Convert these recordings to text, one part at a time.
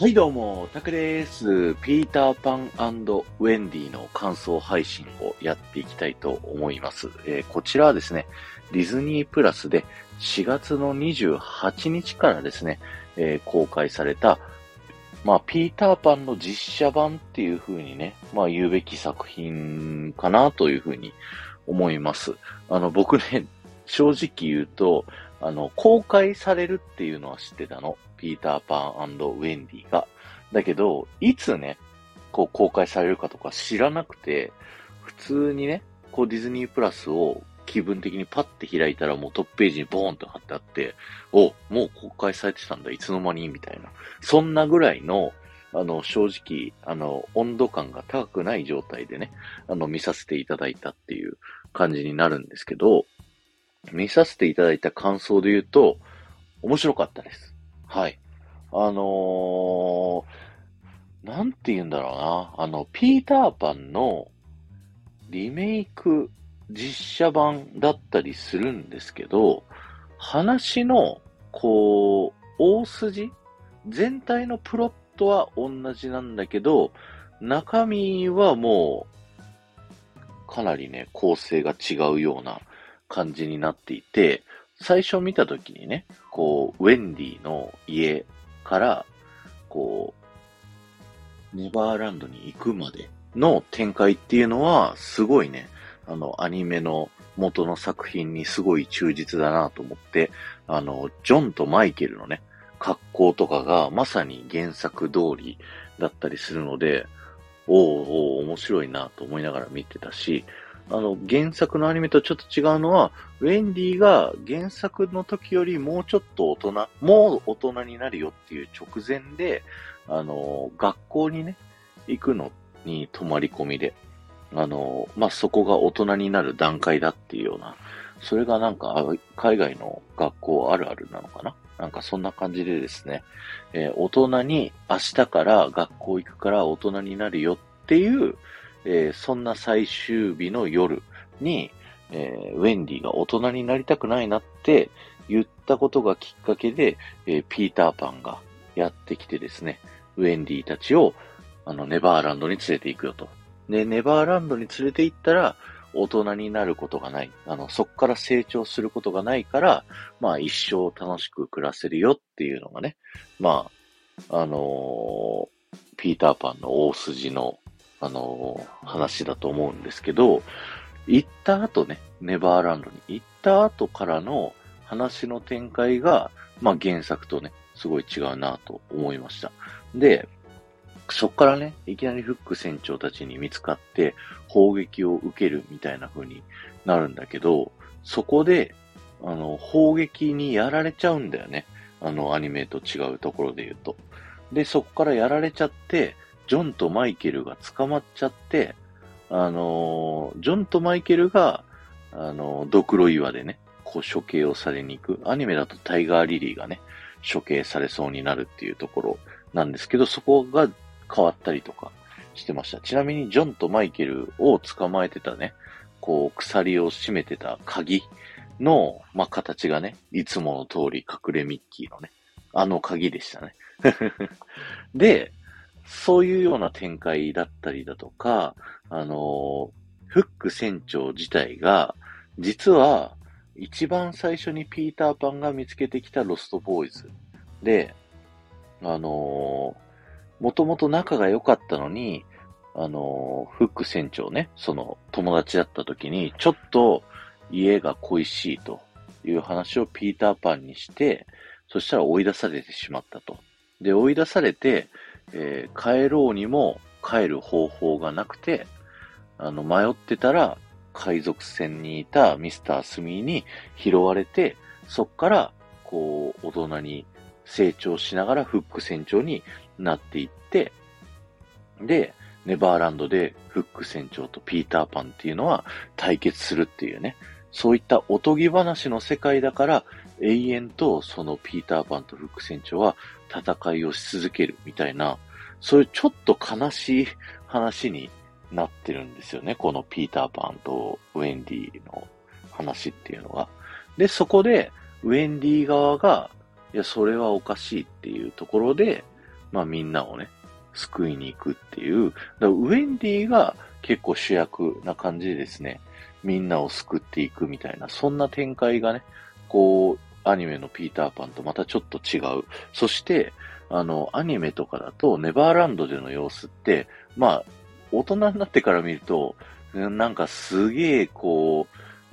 はいどうも、タクです。ピーターパンウェンディの感想配信をやっていきたいと思います。えー、こちらはですね、ディズニープラスで4月の28日からですね、えー、公開された、まあ、ピーターパンの実写版っていう風にね、まあ、言うべき作品かなという風に思います。あの、僕ね、正直言うと、あの、公開されるっていうのは知ってたの。ピーターパンウェンディが。だけど、いつね、こう公開されるかとか知らなくて、普通にね、こうディズニープラスを気分的にパッて開いたらもうトップページにボーンと貼ってあって、お、もう公開されてたんだ、いつの間に？みたいな。そんなぐらいの、あの、正直、あの、温度感が高くない状態でね、あの、見させていただいたっていう感じになるんですけど、見させていただいた感想で言うと、面白かったです。はい。あのー、なんて言うんだろうな。あの、ピーターパンのリメイク実写版だったりするんですけど、話の、こう、大筋全体のプロットは同じなんだけど、中身はもう、かなりね、構成が違うような感じになっていて、最初見たときにね、こう、ウェンディの家から、こう、ネバーランドに行くまでの展開っていうのは、すごいね、あの、アニメの元の作品にすごい忠実だなと思って、あの、ジョンとマイケルのね、格好とかがまさに原作通りだったりするので、おおお面白いなと思いながら見てたし、あの、原作のアニメとちょっと違うのは、ウェンディが原作の時よりもうちょっと大人、もう大人になるよっていう直前で、あの、学校にね、行くのに泊まり込みで、あの、まあ、そこが大人になる段階だっていうような、それがなんか、海外の学校あるあるなのかな？なんかそんな感じでですね、えー、大人に明日から学校行くから大人になるよっていう、えー、そんな最終日の夜に、えー、ウェンディが大人になりたくないなって言ったことがきっかけで、えー、ピーターパンがやってきてですね、ウェンディたちを、あの、ネバーランドに連れて行くよと。で、ネバーランドに連れて行ったら、大人になることがない。あの、そっから成長することがないから、まあ一生楽しく暮らせるよっていうのがね、まあ、あのー、ピーターパンの大筋のあのー、話だと思うんですけど、行った後ね、ネバーランドに行った後からの話の展開が、まあ原作とね、すごい違うなと思いました。で、そっからね、いきなりフック船長たちに見つかって砲撃を受けるみたいな風になるんだけど、そこで、あの、砲撃にやられちゃうんだよね。あの、アニメと違うところで言うと。で、そこからやられちゃって、ジョンとマイケルが捕まっちゃって、あのジョンとマイケルが、あのドクロ岩でね、こう処刑をされに行く。アニメだとタイガーリリーがね、処刑されそうになるっていうところなんですけど、そこが変わったりとかしてました。ちなみにジョンとマイケルを捕まえてたね、こう鎖を締めてた鍵の、まあ、形がね、いつもの通り隠れミッキーのね、あの鍵でしたね。で、そういうような展開だったりだとか、あの、フック船長自体が、実は、一番最初にピーターパンが見つけてきたロストボーイズで、あのもともと仲が良かったのに、あのフック船長ね、その友達だった時に、ちょっと家が恋しいという話をピーターパンにして、そしたら追い出されてしまったと。で、追い出されて、えー、帰ろうにも帰る方法がなくて、あの、迷ってたら、海賊船にいたミスター・スミーに拾われて、そっから、こう、大人に成長しながらフック船長になっていって、で、ネバーランドでフック船長とピーターパンっていうのは対決するっていうね、そういったおとぎ話の世界だから、永遠とそのピーターパンとフック船長は戦いをし続けるみたいな、そういうちょっと悲しい話になってるんですよね。このピーターパンとウェンディの話っていうのが。で、そこで、ウェンディ側が、いや、それはおかしいっていうところで、まあみんなをね、救いに行くっていう、だからウェンディが結構主役な感じでですね、みんなを救っていくみたいな、そんな展開がね、こう、アニメのピーターパンとまたちょっと違う。そして、あの、アニメとかだと、ネバーランドでの様子って、まあ、大人になってから見ると、なんかすげえ、こ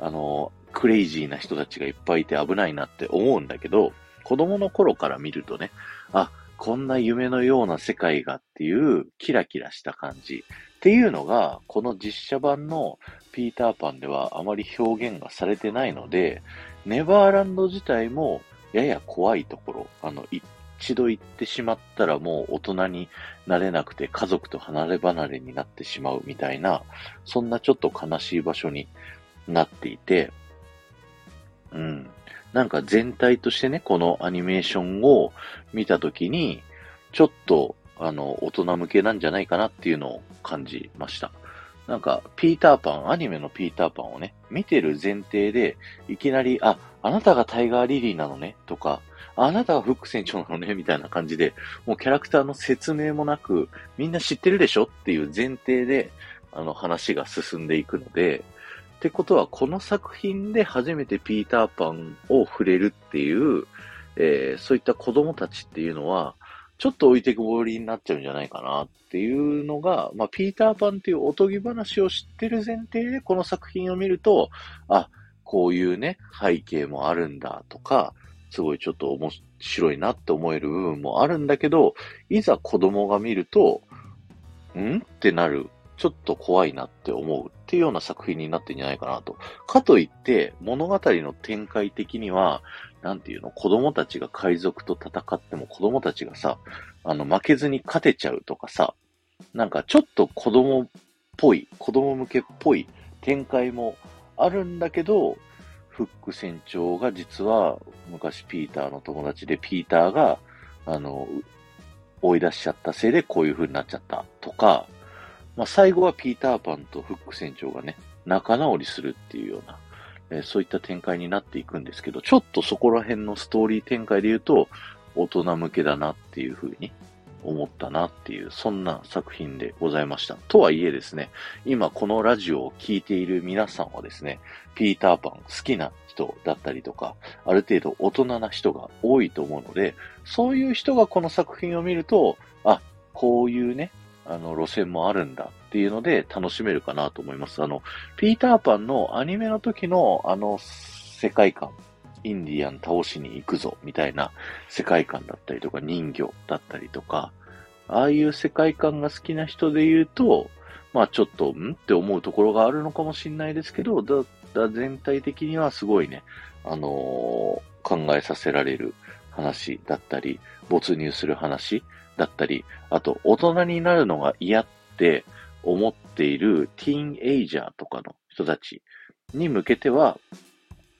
う、あの、クレイジーな人たちがいっぱいいて危ないなって思うんだけど、子供の頃から見るとね、あ、こんな夢のような世界がっていうキラキラした感じっていうのが、この実写版のピーターパンではあまり表現がされてないので、ネバーランド自体もやや怖いところ、あの、一度行ってしまったらもう大人になれなくて家族と離れ離れになってしまうみたいな、そんなちょっと悲しい場所になっていて、うん。なんか全体としてね、このアニメーションを見たときに、ちょっと、あの、大人向けなんじゃないかなっていうのを感じました。なんか、ピーターパン、アニメのピーターパンをね、見てる前提で、いきなり、あ、あなたがタイガーリリーなのね、とか、あなたがフック船長なのね、みたいな感じで、もうキャラクターの説明もなく、みんな知ってるでしょっていう前提で、あの話が進んでいくので、ってことは、この作品で初めてピーターパンを触れるっていう、えー、そういった子供たちっていうのは、ちょっと置いてくぼりになっちゃうんじゃないかなっていうのが、まあ、ピーターパンっていうおとぎ話を知ってる前提でこの作品を見ると、あ、こういうね、背景もあるんだとか、すごいちょっと面白いなって思える部分もあるんだけど、いざ子供が見ると、ん？ってなる。ちょっと怖いなって思う。っていうような作品になってんじゃないかなと。かといって、物語の展開的には、なんていうの、子供たちが海賊と戦っても子供たちがさ、あの、負けずに勝てちゃうとかさ、なんかちょっと子供っぽい、子供向けっぽい展開もあるんだけど、フック船長が実は昔ピーターの友達で、ピーターが、あの、追い出しちゃったせいでこういう風になっちゃったとか、まあ、最後はピーターパンとフック船長がね、仲直りするっていうような、えー、そういった展開になっていくんですけど、ちょっとそこら辺のストーリー展開で言うと、大人向けだなっていうふうに思ったなっていう、そんな作品でございました。とはいえですね、今このラジオを聴いている皆さんはですね、ピーターパン好きな人だったりとか、ある程度大人な人が多いと思うので、そういう人がこの作品を見ると、あ、こういうね、あの、路線もあるんだっていうので楽しめるかなと思います。あの、ピーターパンのアニメの時のあの世界観、インディアン倒しに行くぞみたいな世界観だったりとか人魚だったりとか、ああいう世界観が好きな人で言うと、まあちょっと、んって思うところがあるのかもしれないですけど、だ、だ全体的にはすごいね、あのー、考えさせられる話だったり、没入する話だったり、あと、大人になるのが嫌って思っているティーンエイジャーとかの人たちに向けては、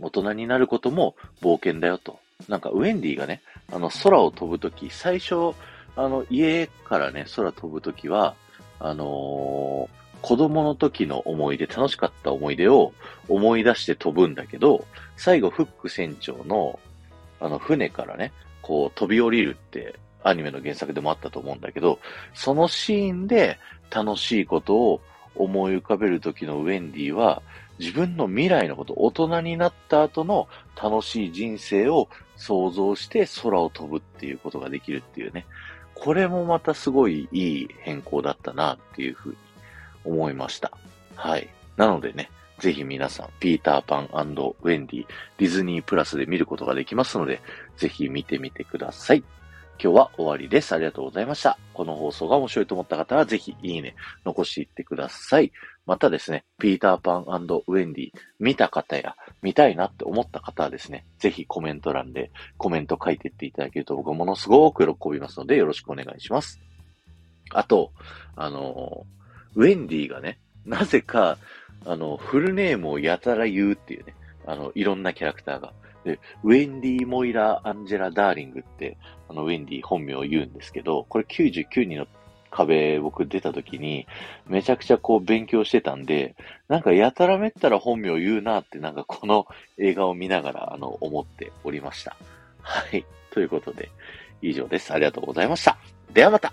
大人になることも冒険だよと。なんか、ウェンディがね、あの、空を飛ぶとき、最初、あの、家からね、空飛ぶときは、あのー、子供の時の思い出、楽しかった思い出を思い出して飛ぶんだけど、最後、フック船長の、あの、船からね、こう飛び降りるってアニメの原作でもあったと思うんだけど、そのシーンで楽しいことを思い浮かべる時のウェンディは、自分の未来のこと、大人になった後の楽しい人生を想像して空を飛ぶっていうことができるっていうね。これもまたすごいいい変更だったなっていうふうに思いました。はい。なのでね、ぜひ皆さん、ピーターパンウェンディ、ディズニープラスで見ることができますので、ぜひ見てみてください。今日は終わりです。ありがとうございました。この放送が面白いと思った方はぜひいいね、残していってください。またですね、ピーターパンウェンディ見た方や見たいなって思った方はですね、ぜひコメント欄でコメント書いていっていただけると僕はものすごく喜びますのでよろしくお願いします。あと、あの、ウェンディがね、なぜか、あの、フルネームをやたら言うっていうね、あの、いろんなキャラクターが。で、ウェンディ・モイラ・アンジェラ・ダーリングって、あの、ウェンディ本名を言うんですけど、これ99人の壁僕出た時に、めちゃくちゃこう勉強してたんで、なんかやたらめったら本名を言うなってなんかこの映画を見ながらあの思っておりました。はい。ということで、以上です。ありがとうございました。ではまた